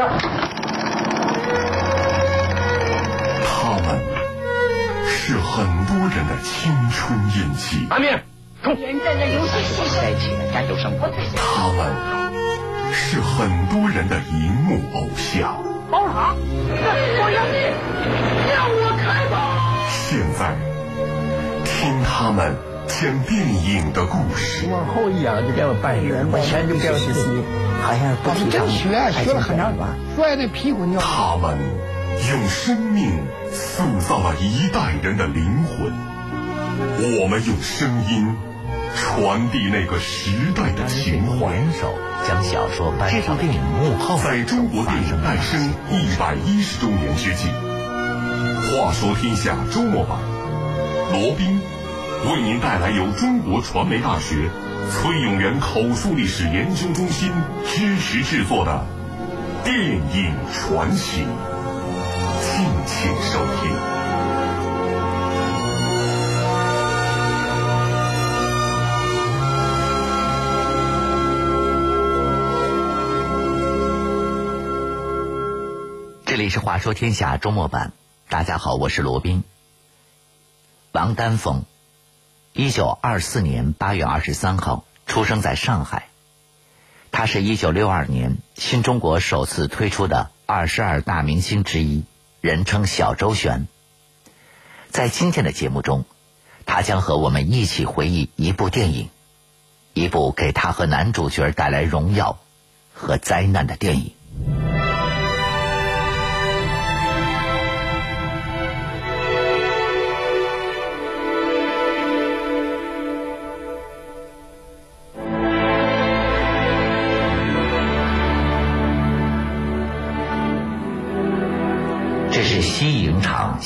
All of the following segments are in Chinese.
啊！他们是很多人的青春印记。阿面，冲！元旦的游戏在一起的战斗生活。他们是很多人的荧幕偶像。包场，我要你，让我开吧！现在，听他们讲电影的故事。往后一仰就变了半人，往前就变了第四。好像不提倡学学了很长时间，摔那屁股尿。他们用生命塑造了一代人的灵魂，我们用声音传递那个时代的情怀。联手将小说搬上电影幕后，在中国电影诞生一百一十周年之际，话说天下周末版，罗宾为您带来由中国传媒大学。崔永元口述历史研究中心支持制作的电影传奇，敬请收听。这里是《话说天下》周末版，大家好，我是罗宾。王丹峰。一九二四年八月二十三号出生在上海，他是一九六二年新中国首次推出的二十二大明星之一，人称小周旋。在今天的节目中，他将和我们一起回忆一部电影，一部给他和男主角带来荣耀和灾难的电影。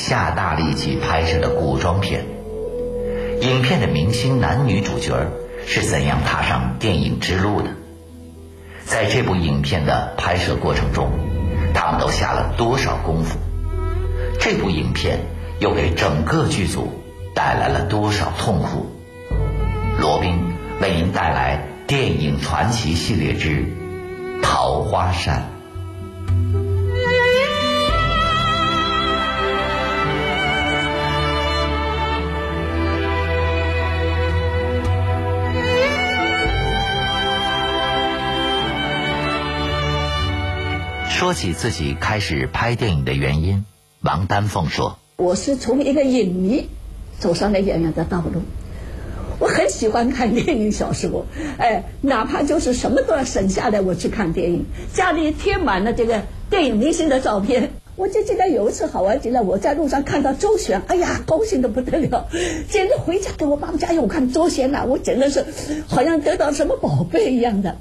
下大力气拍摄的古装片，影片的明星男女主角是怎样踏上电影之路的？在这部影片的拍摄过程中，他们都下了多少功夫？这部影片又给整个剧组带来了多少痛苦？罗宾为您带来电影传奇系列之《桃花扇》。说起自己开始拍电影的原因，王丹凤说：“我是从一个影迷走上了演员的道路。我很喜欢看电影小说，哎，哪怕就是什么都要省下来我去看电影。家里贴满了这个电影明星的照片。我就记得有一次好玩极了，我在路上看到周旋，哎呀，高兴的不得了，简直回家给我爸爸家，我看周旋呐，我真的是好像得到什么宝贝一样的。”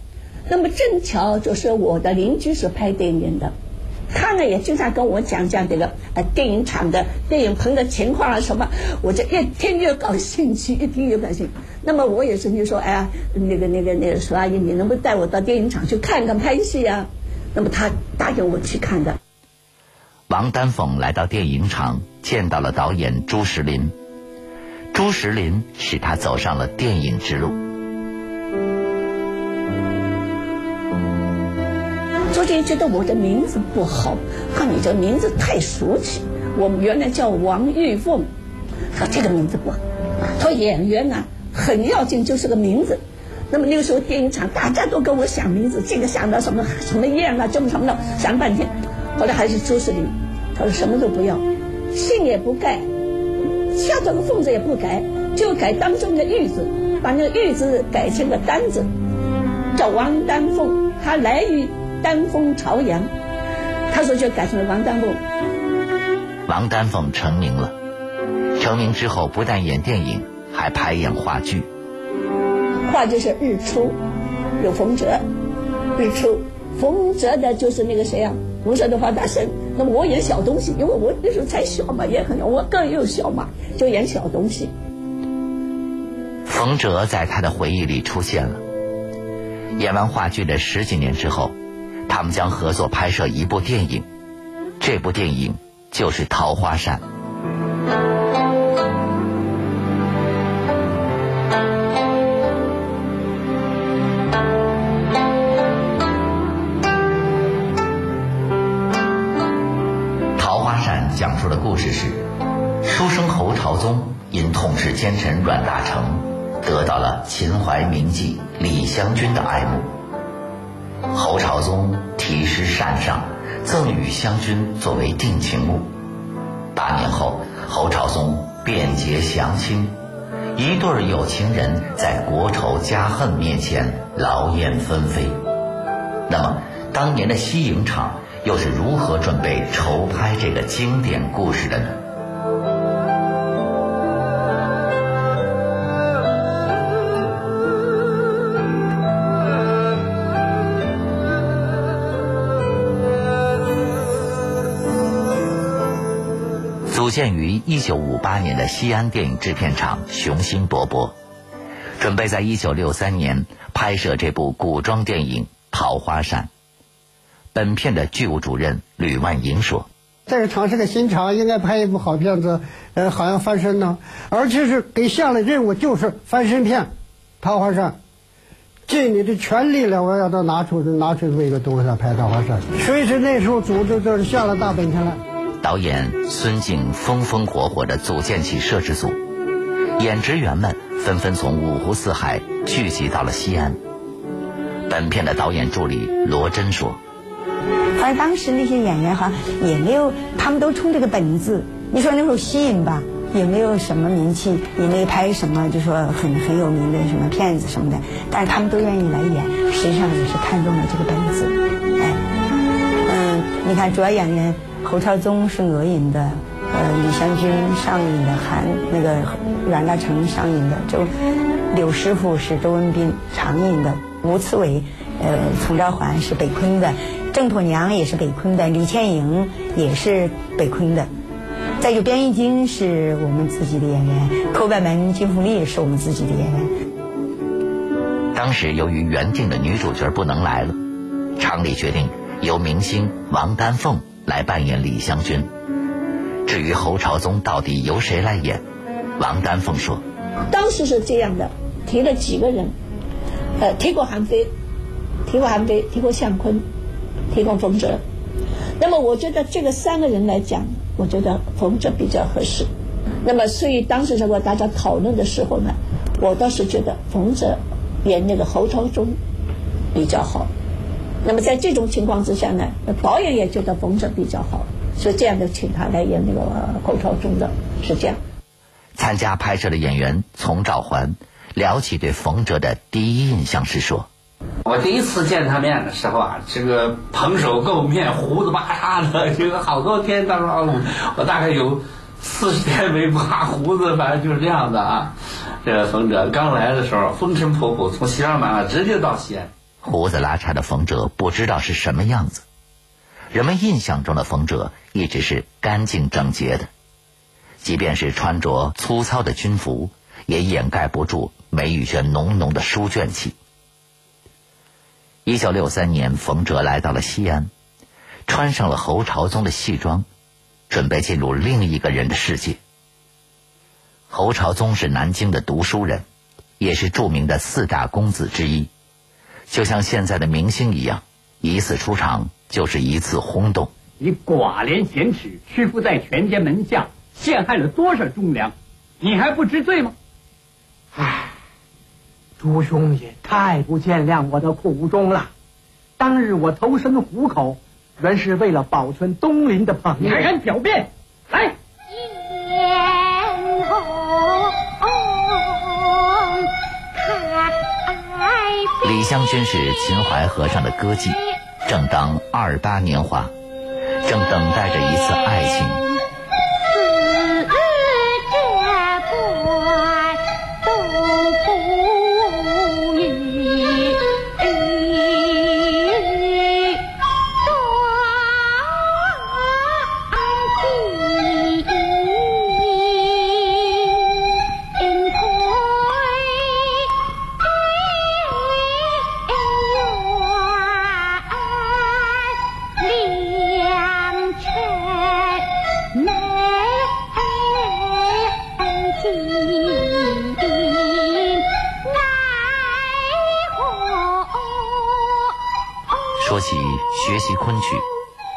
那么正巧就是我的邻居是拍电影的，他呢也经常跟我讲讲这个呃电影厂的电影棚的情况啊什么，我就越听越感兴趣，越听越感兴趣。那么我也是就说，哎呀，那个那个那个苏阿姨，你能不能带我到电影厂去看看拍戏啊？那么他答应我去看的。王丹凤来到电影厂，见到了导演朱石林，朱石林使他走上了电影之路。朱军觉得我的名字不好，看你这名字太俗气。我们原来叫王玉凤，说这个名字不好。说演员呢很要紧，就是个名字。那么那个时候电影厂大家都跟我想名字，这个想到什么 什么燕啊，这么什么的，想半天。后来还是朱世林，他说什么都不要，姓也不改，下头个凤字也不改，就改当中的玉字，把那个玉字改成个丹字，叫王丹凤。他来于。丹凤朝阳，他说就改成了王丹凤。王丹凤成名了，成名之后不但演电影，还拍演话剧。话剧是日出，有冯哲，日出，冯哲的就是那个谁啊？冯哲的方大生。那么我演小东西，因为我那时候才小嘛，也很我更又小嘛，就演小东西。冯哲在他的回忆里出现了。演完话剧的十几年之后。他们将合作拍摄一部电影，这部电影就是《桃花扇》。桃花扇讲述的故事是：书生侯朝宗因痛斥奸臣阮大铖，得到了秦淮名妓李香君的爱慕。侯朝宗题诗禅上，赠与香君作为定情物。八年后，侯朝宗便结降亲，一对有情人在国仇家恨面前劳燕分飞。那么，当年的西影厂又是如何准备筹拍这个经典故事的呢？建于一九五八年的西安电影制片厂雄心勃勃，准备在一九六三年拍摄这部古装电影《桃花扇》。本片的剧务主任吕万银说：“这个厂是个新厂，应该拍一部好片子，呃，好像翻身呢。而且是给下了任务，就是翻身片，《桃花扇》，尽你的全力了，我要都拿出拿出这个东西来拍《桃花扇》。所以说那时候组织就是下了大本钱了。导演孙静风风火火地组建起摄制组，演职员们纷纷从五湖四海聚集到了西安。本片的导演助理罗真说。反正当时那些演员哈也没有，他们都冲这个本子。你说那时候吸引吧，也没有什么名气，也没拍什么就说很很有名的什么片子什么的。但是他们都愿意来演，实际上也是看中了这个本子。哎，嗯，你看主要演员侯朝宗是俄影的，呃，李香君上影的，韩那个阮大铖上影的，周柳师傅是周文斌常影的，吴刺猬，呃，丛昭环是北昆的。郑妥娘也是北昆的，李倩莹也是北昆的，再就边玉京是我们自己的演员，寇外门金凤丽是我们自己的演员。当时由于原定的女主角不能来了，厂里决定由明星王丹凤来扮演李香君。至于侯朝宗到底由谁来演，王丹凤说：“当时是这样的，提了几个人，呃，提过韩非，提过韩非，提过向坤。”提过冯哲，那么我觉得这个三个人来讲，我觉得冯哲比较合适。那么所以当时如果大家讨论的时候呢，我倒是觉得冯哲演那个侯朝宗比较好。那么在这种情况之下呢，导演也觉得冯哲比较好，所以这样就请他来演那个侯朝忠的，是这样。参加拍摄的演员丛兆环聊起对冯哲的第一印象时说。我第一次见他面的时候啊，这个蓬首垢面，胡子巴碴的，这个好多天，当中我大概有四十天没刮胡子，反正就是这样的啊。这个冯哲刚来的时候，风尘仆仆，从西双版纳直接到西安。胡子拉碴的冯哲不知道是什么样子，人们印象中的冯哲一直是干净整洁的，即便是穿着粗糙的军服，也掩盖不住眉宇间浓浓的书卷气。一九六三年，冯哲来到了西安，穿上了侯朝宗的戏装，准备进入另一个人的世界。侯朝宗是南京的读书人，也是著名的四大公子之一，就像现在的明星一样，一次出场就是一次轰动。你寡廉鲜耻，屈服在权奸门下，陷害了多少忠良，你还不知罪吗？唉。朱兄也太不见谅我的苦衷了。当日我投身虎口，原是为了保存东林的朋友。你还敢狡辩？来！香薰是秦淮河上的歌妓，正当二八年华，正等待着一次爱情。学习昆曲，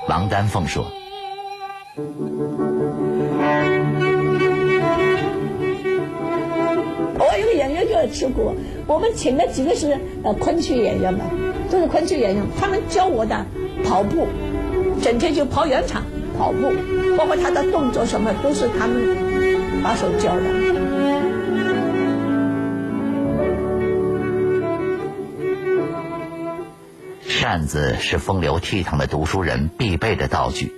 王丹凤说：“我有个演员叫吃苦，我们请的几个是呃昆曲演员嘛，都是昆曲演员，他们教我的跑步，整天就跑圆场跑步，包括他的动作什么都是他们把手教的。扇子是风流倜傥的读书人必备的道具，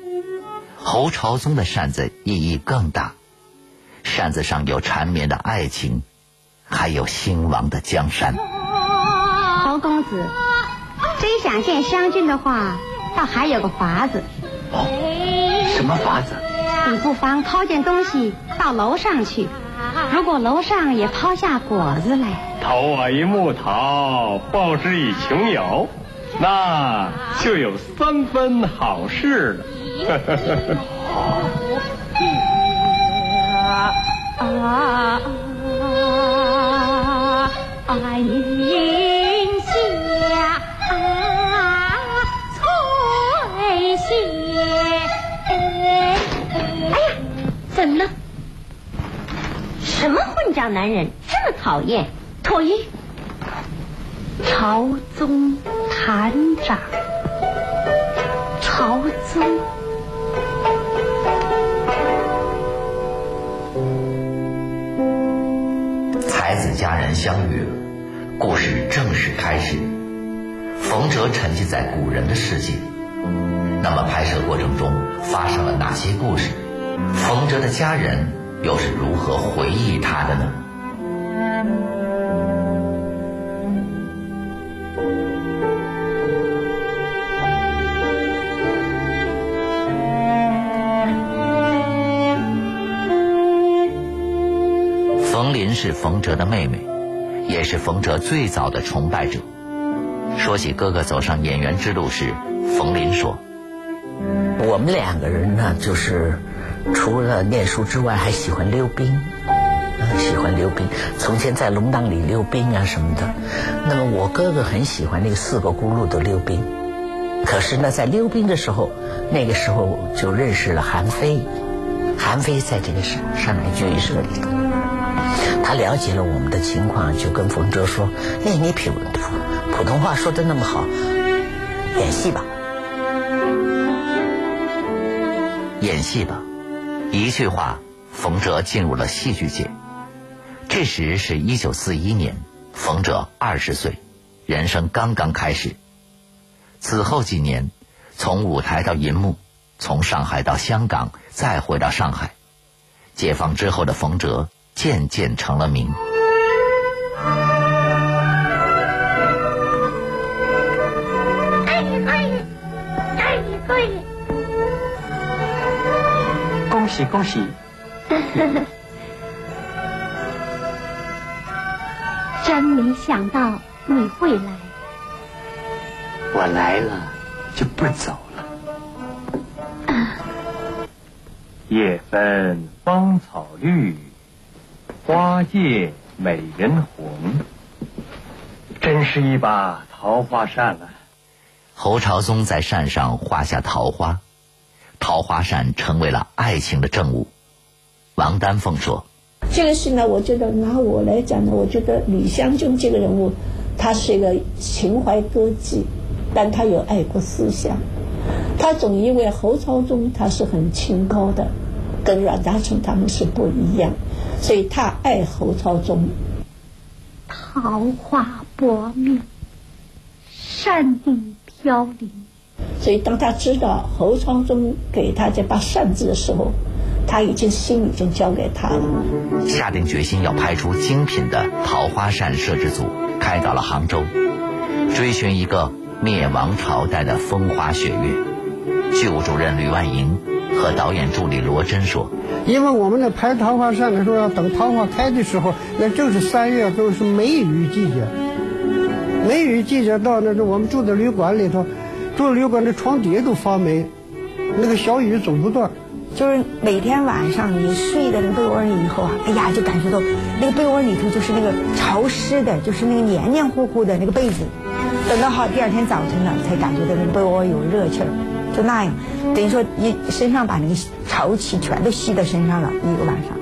侯朝宗的扇子意义更大，扇子上有缠绵的爱情，还有兴亡的江山。侯公子，真想见湘君的话，倒还有个法子。哦，什么法子？你不妨抛件东西到楼上去，如果楼上也抛下果子来，投我一木桃，报之以穷友。那就有三分好事了。啊啊啊！云下翠歇。哎呀，怎么了？什么混账男人，这么讨厌？脱衣。朝宗。团长，曹宗，才子佳人相遇了，故事正式开始。冯哲沉浸在古人的世界，那么拍摄过程中发生了哪些故事？冯哲的家人又是如何回忆他的呢？是冯哲的妹妹，也是冯哲最早的崇拜者。说起哥哥走上演员之路时，冯林说：“我们两个人呢，就是除了念书之外，还喜欢溜冰，喜欢溜冰。从前在龙荡里溜冰啊什么的。那么我哥哥很喜欢那个四个轱辘的溜冰。可是呢，在溜冰的时候，那个时候就认识了韩非。韩非在这个上上海剧社里。”他了解了我们的情况，就跟冯哲说：“哎，你普普通话说的那么好，演戏吧。”演戏吧，一句话，冯哲进入了戏剧界。这时是一九四一年，冯哲二十岁，人生刚刚开始。此后几年，从舞台到银幕，从上海到香港，再回到上海。解放之后的冯哲。渐渐成了名。哎哎哎哎！恭喜恭喜！真没想到你会来。我来了就不走了。夜分芳草绿。花叶美人红，真是一把桃花扇了。侯朝宗在扇上画下桃花，桃花扇成为了爱情的证物。王丹凤说：“这个事呢，我觉得拿我来讲呢，我觉得李香君这个人物，他是一个情怀歌妓，但他有爱国思想。他总因为侯朝宗他是很清高的，跟阮大铖他们是不一样。”所以他爱侯朝宗，桃花薄命，扇底飘零。所以当他知道侯朝宗给他这把扇子的时候，他已经心已经交给他了。下定决心要拍出精品的桃花扇摄制组，开到了杭州，追寻一个灭亡朝代的风花雪月。剧务主任吕万银和导演助理罗真说。因为我们那拍桃花扇的时候，要等桃花开的时候，那正是三月，都是梅雨季节。梅雨季节到，那是我们住在旅馆里头，住旅馆的床底下都发霉，那个小雨总不断。就是每天晚上你睡在那被窝里以后啊，哎呀，就感觉到那个被窝里头就是那个潮湿的，就是那个黏黏糊糊的那个被子。等到好第二天早晨了，才感觉到那个被窝有热气儿。就那样，等于说一身上把那个潮气全都吸到身上了，一个晚上。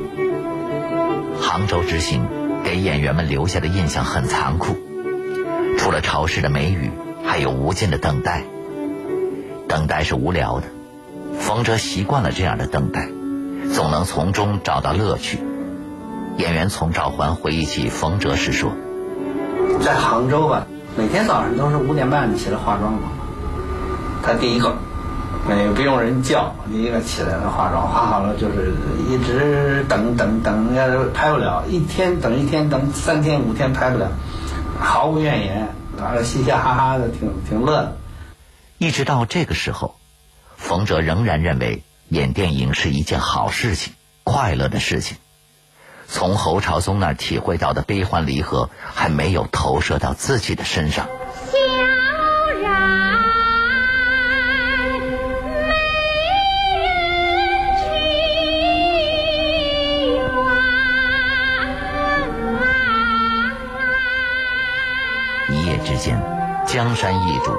杭州之行给演员们留下的印象很残酷，除了潮湿的梅雨，还有无尽的等待。等待是无聊的，冯哲习惯了这样的等待，总能从中找到乐趣。演员丛兆环回忆起冯哲时说：“在杭州吧，每天早上都是五点半起来化妆嘛。他第一个，那也不用人叫，你一个起来了化妆，化好了就是一直等等等，要是拍不了，一天等一天，等三天五天拍不了，毫无怨言，完了嘻嘻哈哈的，挺挺乐的。”一直到这个时候，冯哲仍然认为演电影是一件好事情、快乐的事情。从侯朝宗那儿体会到的悲欢离合，还没有投射到自己的身上。之间，江山易主，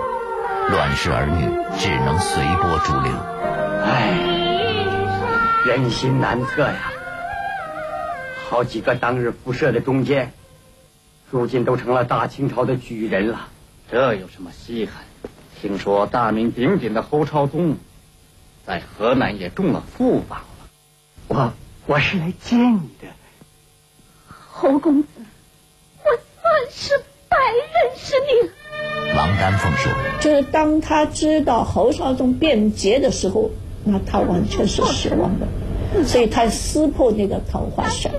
乱世儿女只能随波逐流。唉，人心难测呀。好几个当日辐射的中间，如今都成了大清朝的举人了。这有什么稀罕？听说大名鼎鼎的侯朝宗，在河南也中了副榜了。我我是来接你的，侯公子，我算是白认识你。王丹凤说：“就是当他知道侯绍宗变节的时候，那他完全是失望的。”所以他撕破那个桃花扇，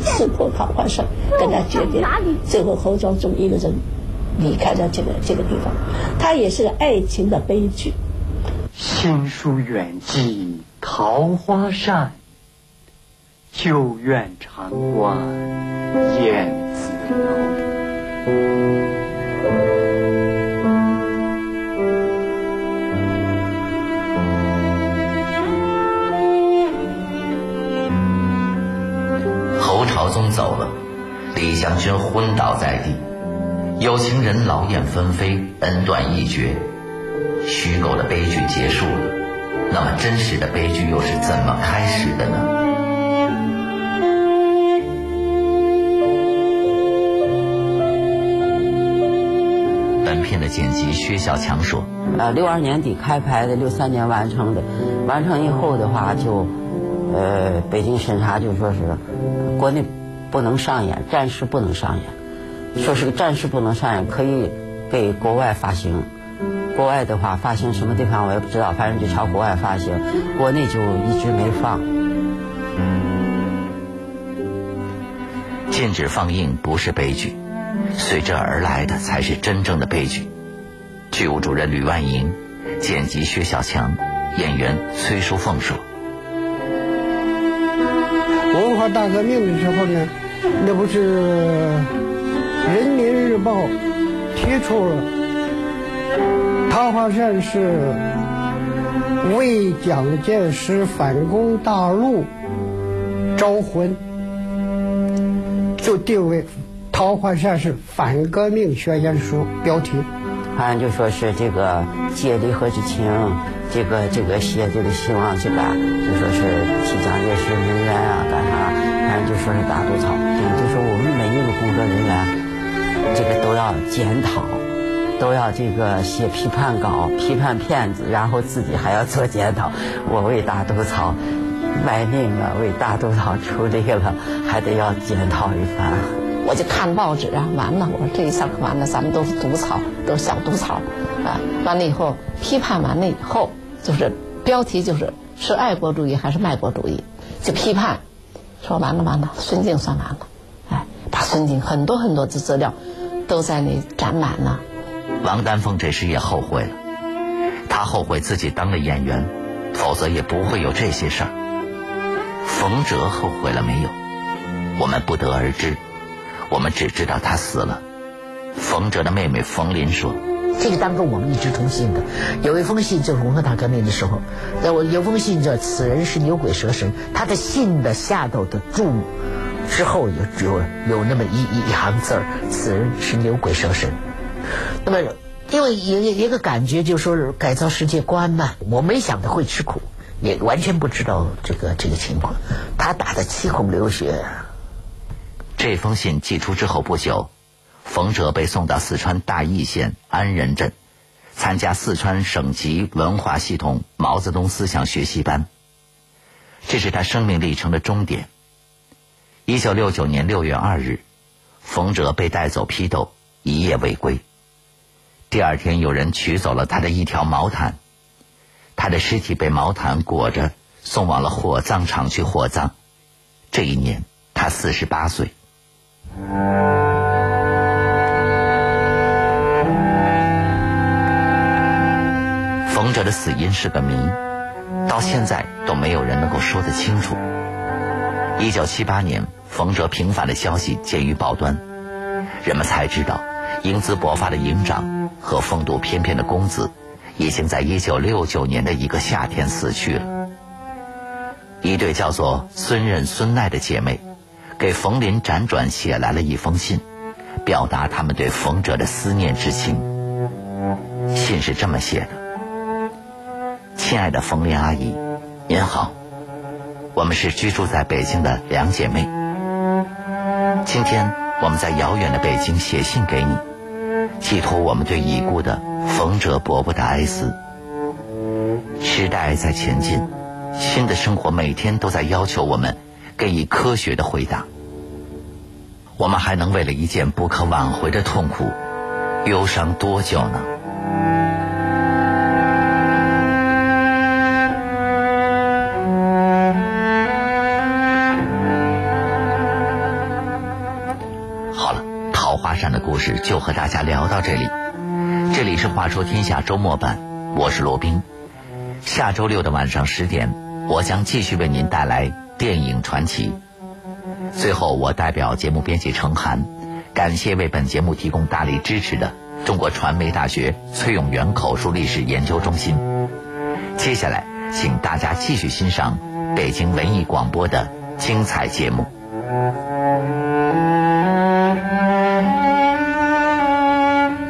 撕破桃花扇，跟他决裂。最后侯朝宗一个人离开了这个这个地方，他也是个爱情的悲剧。新书远寄桃花扇，旧愿长关燕子楼。侯朝宗走了，李香君昏倒在地，有情人劳燕分飞，恩断义绝，虚构的悲剧结束了。那么真实的悲剧又是怎么开始的呢？剪辑薛小强说：“呃，六二年底开拍的，六三年完成的，完成以后的话就。”呃，北京审查就说是国内不能上演，暂时不能上演，说是个暂时不能上演，可以给国外发行。国外的话发行什么地方我也不知道，反正就朝国外发行，国内就一直没放。禁止放映不是悲剧，随之而来的才是真正的悲剧。剧务主任吕万莹，剪辑薛小强，演员崔淑凤说。文化大革命的时候呢，那不是《人民日报》提出了桃花扇是为蒋介石反攻大陆招魂，就定为桃花扇是反革命宣言书标题。好像就说是这个借离合之情，这个这个写这个希望去干，就说是替蒋介石鸣冤啊，干啥？反正就说是大毒草，就说我们每一个工作人员，这个都要检讨，都要这个写批判稿、批判片子，然后自己还要做检讨。我为大毒草卖命了，为大毒草出力了，还得要检讨一番。我就看报纸啊，完了，我说这一下可完了，咱们都是毒草，都是小毒草，啊，完了以后批判完了以后，就是标题就是是爱国主义还是卖国主义，就批判，说完了完了，孙静算完了，哎，把孙静很多很多的资料都在那展览了。王丹凤这时也后悔了，他后悔自己当了演员，否则也不会有这些事儿。冯哲后悔了没有？我们不得而知。我们只知道他死了。冯哲的妹妹冯林说：“这个当中我们一直通信的，有一封信就是文化大革命的时候，在我有封信叫‘此人是牛鬼蛇神’，他的信的下头的注之后有有有那么一一行字儿，‘此人是牛鬼蛇神’。那么因为一一个感觉就是说改造世界观嘛，我没想到会吃苦，也完全不知道这个这个情况，他打得七孔流血。这封信寄出之后不久，冯哲被送到四川大邑县安仁镇，参加四川省级文化系统毛泽东思想学习班。这是他生命历程的终点。一九六九年六月二日，冯哲被带走批斗，一夜未归。第二天，有人取走了他的一条毛毯，他的尸体被毛毯裹着，送往了火葬场去火葬。这一年，他四十八岁。冯哲的死因是个谜，到现在都没有人能够说得清楚。一九七八年，冯哲平反的消息见于报端，人们才知道，英姿勃发的营长和风度翩翩的公子，已经在一九六九年的一个夏天死去了。一对叫做孙任、孙奈的姐妹。给冯林辗转写来了一封信，表达他们对冯哲的思念之情。信是这么写的：“亲爱的冯林阿姨，您好，我们是居住在北京的两姐妹。今天我们在遥远的北京写信给你，寄托我们对已故的冯哲伯伯的哀思。时代在前进，新的生活每天都在要求我们。”给予科学的回答。我们还能为了一件不可挽回的痛苦，忧伤多久呢？好了，桃花扇的故事就和大家聊到这里。这里是《话说天下》周末版，我是罗宾。下周六的晚上十点，我将继续为您带来。电影传奇。最后，我代表节目编辑程涵，感谢为本节目提供大力支持的中国传媒大学崔永元口述历史研究中心。接下来，请大家继续欣赏北京文艺广播的精彩节目。